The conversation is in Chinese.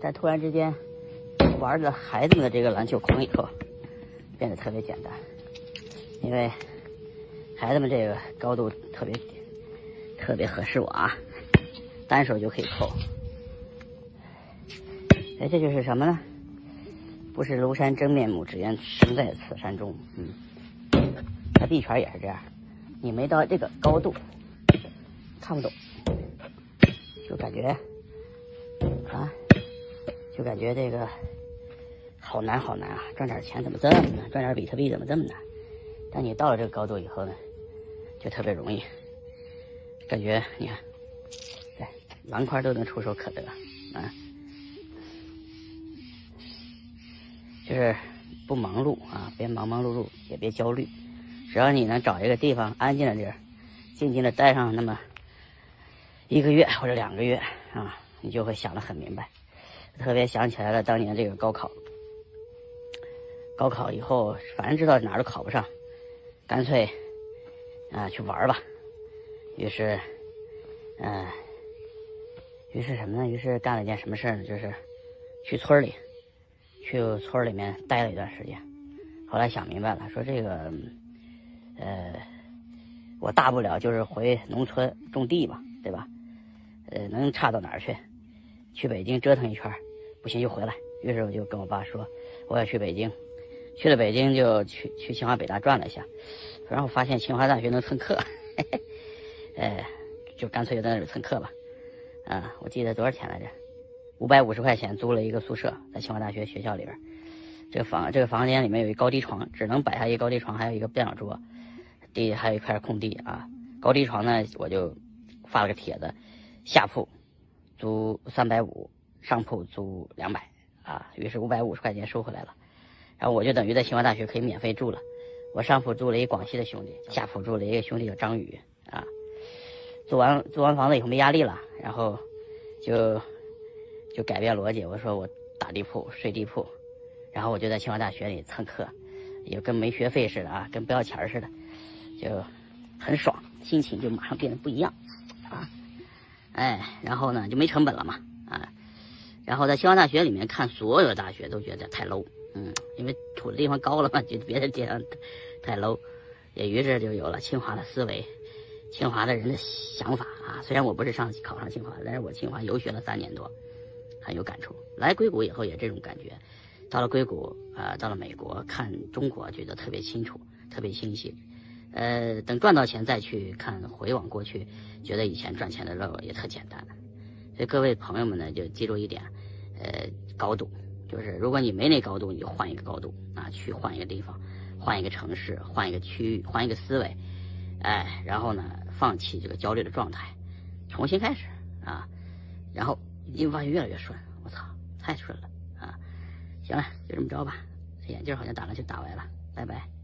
但突然之间玩了孩子们的这个篮球框以后，变得特别简单，因为孩子们这个高度特别特别合适我啊，单手就可以扣。哎，这就是什么呢？不是庐山真面目，只缘身在此山中。嗯，它臂圈也是这样，你没到这个高度，看不懂，就感觉，就感觉这个好难好难啊！赚点钱怎么这么难？赚点比特币怎么这么难？但你到了这个高度以后呢，就特别容易，感觉你看，对，篮筐都能触手可得啊。就是不忙碌啊，别忙忙碌碌，也别焦虑。只要你能找一个地方安静的地儿，静静的待上那么一个月或者两个月啊，你就会想得很明白。特别想起来了当年这个高考，高考以后反正知道哪儿都考不上，干脆啊去玩吧。于是，嗯，于是什么呢？于是干了一件什么事儿呢？就是去村里。去村里面待了一段时间，后来想明白了，说这个，呃，我大不了就是回农村种地嘛，对吧？呃，能差到哪儿去？去北京折腾一圈，不行就回来。于是我就跟我爸说，我要去北京。去了北京就去去清华北大转了一下，然后发现清华大学能蹭课，哎，就干脆就在那里蹭课吧。啊，我记得多少钱来着？五百五十块钱租了一个宿舍，在清华大学学校里边。这个房这个房间里面有一高低床，只能摆下一高低床，还有一个电脑桌，地还有一块空地啊。高低床呢，我就发了个帖子，下铺租三百五，上铺租两百啊。于是五百五十块钱收回来了，然后我就等于在清华大学可以免费住了。我上铺住了一广西的兄弟，下铺住了一个兄弟叫张宇啊。租完租完房子以后没压力了，然后就。就改变逻辑，我说我打地铺睡地铺，然后我就在清华大学里蹭课，也跟没学费似的啊，跟不要钱似的，就很爽，心情就马上变得不一样啊，哎，然后呢就没成本了嘛啊，然后在清华大学里面看所有的大学都觉得太 low，嗯，因为土的地方高了嘛，觉得别的地方太 low，也于是就有了清华的思维，清华的人的想法啊。虽然我不是上考上清华，但是我清华游学了三年多。很有感触，来硅谷以后也这种感觉，到了硅谷啊，到了美国看中国，觉得特别清楚，特别清晰。呃，等赚到钱再去看，回望过去，觉得以前赚钱的路也特简单。所以各位朋友们呢，就记住一点，呃，高度，就是如果你没那高度，你就换一个高度啊，去换一个地方，换一个城市，换一个区域，换一个思维，哎，然后呢，放弃这个焦虑的状态，重新开始啊，然后。你会发现越来越顺，我操，太顺了啊！行了，就这么着吧。眼镜好像打了就打歪了，拜拜。